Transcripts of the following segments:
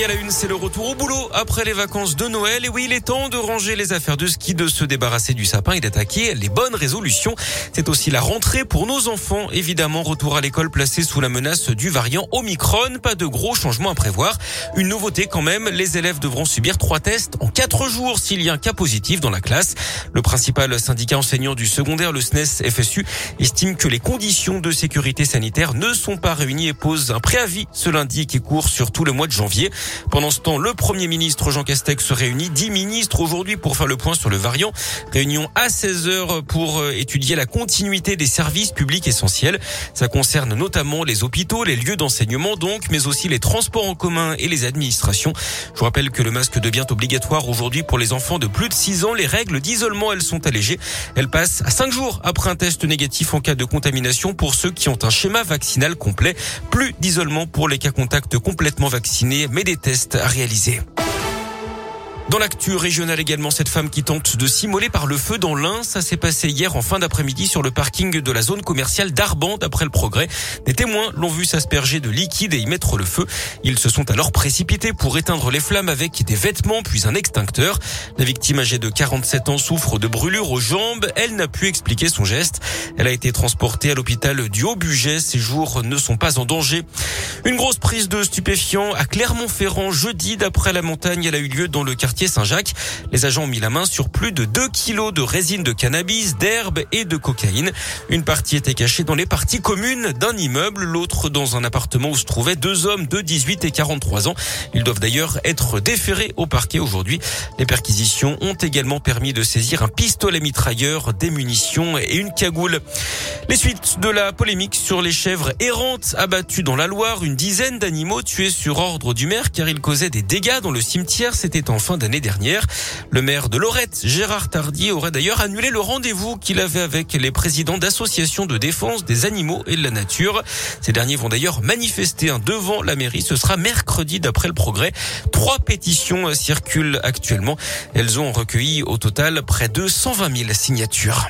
Et à la une, c'est le retour au boulot après les vacances de Noël. Et oui, il est temps de ranger les affaires de ski, de se débarrasser du sapin et d'attaquer les bonnes résolutions. C'est aussi la rentrée pour nos enfants. Évidemment, retour à l'école placé sous la menace du variant Omicron. Pas de gros changements à prévoir. Une nouveauté quand même, les élèves devront subir trois tests en quatre jours s'il y a un cas positif dans la classe. Le principal syndicat enseignant du secondaire, le SNES FSU, estime que les conditions de sécurité sanitaire ne sont pas réunies et pose un préavis ce lundi qui court sur tout le mois de janvier. Pendant ce temps, le Premier ministre Jean Castex se réunit, dix ministres aujourd'hui pour faire le point sur le variant. Réunion à 16 heures pour euh, étudier la continuité des services publics essentiels. Ça concerne notamment les hôpitaux, les lieux d'enseignement donc, mais aussi les transports en commun et les administrations. Je vous rappelle que le masque devient obligatoire aujourd'hui pour les enfants de plus de 6 ans. Les règles d'isolement, elles sont allégées. Elles passent à 5 jours après un test négatif en cas de contamination pour ceux qui ont un schéma vaccinal complet. Plus d'isolement pour les cas contacts complètement vaccinés, mais des tests à réaliser. Dans l'actu régionale également, cette femme qui tente de s'immoler par le feu dans l'Ain, ça s'est passé hier en fin d'après-midi sur le parking de la zone commerciale d'Arban, d'après le progrès. Des témoins l'ont vu s'asperger de liquide et y mettre le feu. Ils se sont alors précipités pour éteindre les flammes avec des vêtements puis un extincteur. La victime âgée de 47 ans souffre de brûlures aux jambes. Elle n'a pu expliquer son geste. Elle a été transportée à l'hôpital du Haut-Buget. Ses jours ne sont pas en danger. Une grosse prise de stupéfiants à Clermont-Ferrand jeudi d'après la montagne. Elle a eu lieu dans le quartier Saint-Jacques. Les agents ont mis la main sur plus de 2 kilos de résine de cannabis, d'herbe et de cocaïne. Une partie était cachée dans les parties communes d'un immeuble, l'autre dans un appartement où se trouvaient deux hommes de 18 et 43 ans. Ils doivent d'ailleurs être déférés au parquet aujourd'hui. Les perquisitions ont également permis de saisir un pistolet mitrailleur, des munitions et une cagoule. Les suites de la polémique sur les chèvres errantes abattues dans la Loire, une dizaine d'animaux tués sur ordre du maire car ils causaient des dégâts dans le cimetière, c'était en fin d'année dernière. Le maire de Lorette, Gérard Tardy, aurait d'ailleurs annulé le rendez-vous qu'il avait avec les présidents d'associations de défense des animaux et de la nature. Ces derniers vont d'ailleurs manifester devant la mairie. Ce sera mercredi d'après le progrès. Trois pétitions circulent actuellement. Elles ont recueilli au total près de 120 000 signatures.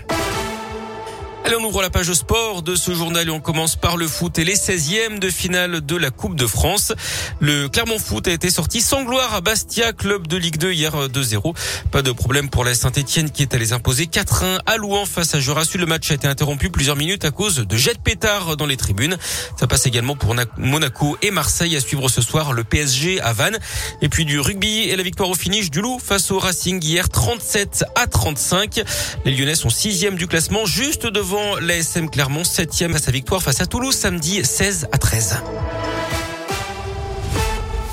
Allez, on ouvre la page sport de ce journal et on commence par le foot et les 16e de finale de la Coupe de France. Le Clermont Foot a été sorti sans gloire à Bastia, club de Ligue 2 hier 2-0. Pas de problème pour la Saint-Etienne qui est allé imposer 4-1 à Louan face à Jurassu. Le match a été interrompu plusieurs minutes à cause de jets de pétards dans les tribunes. Ça passe également pour Monaco et Marseille à suivre ce soir le PSG à Vannes. Et puis du rugby et la victoire au finish du Loup face au Racing hier 37 à 35. Les Lyonnais sont sixième du classement juste devant l'ASM Clermont, 7 à sa victoire face à Toulouse samedi 16 à 13.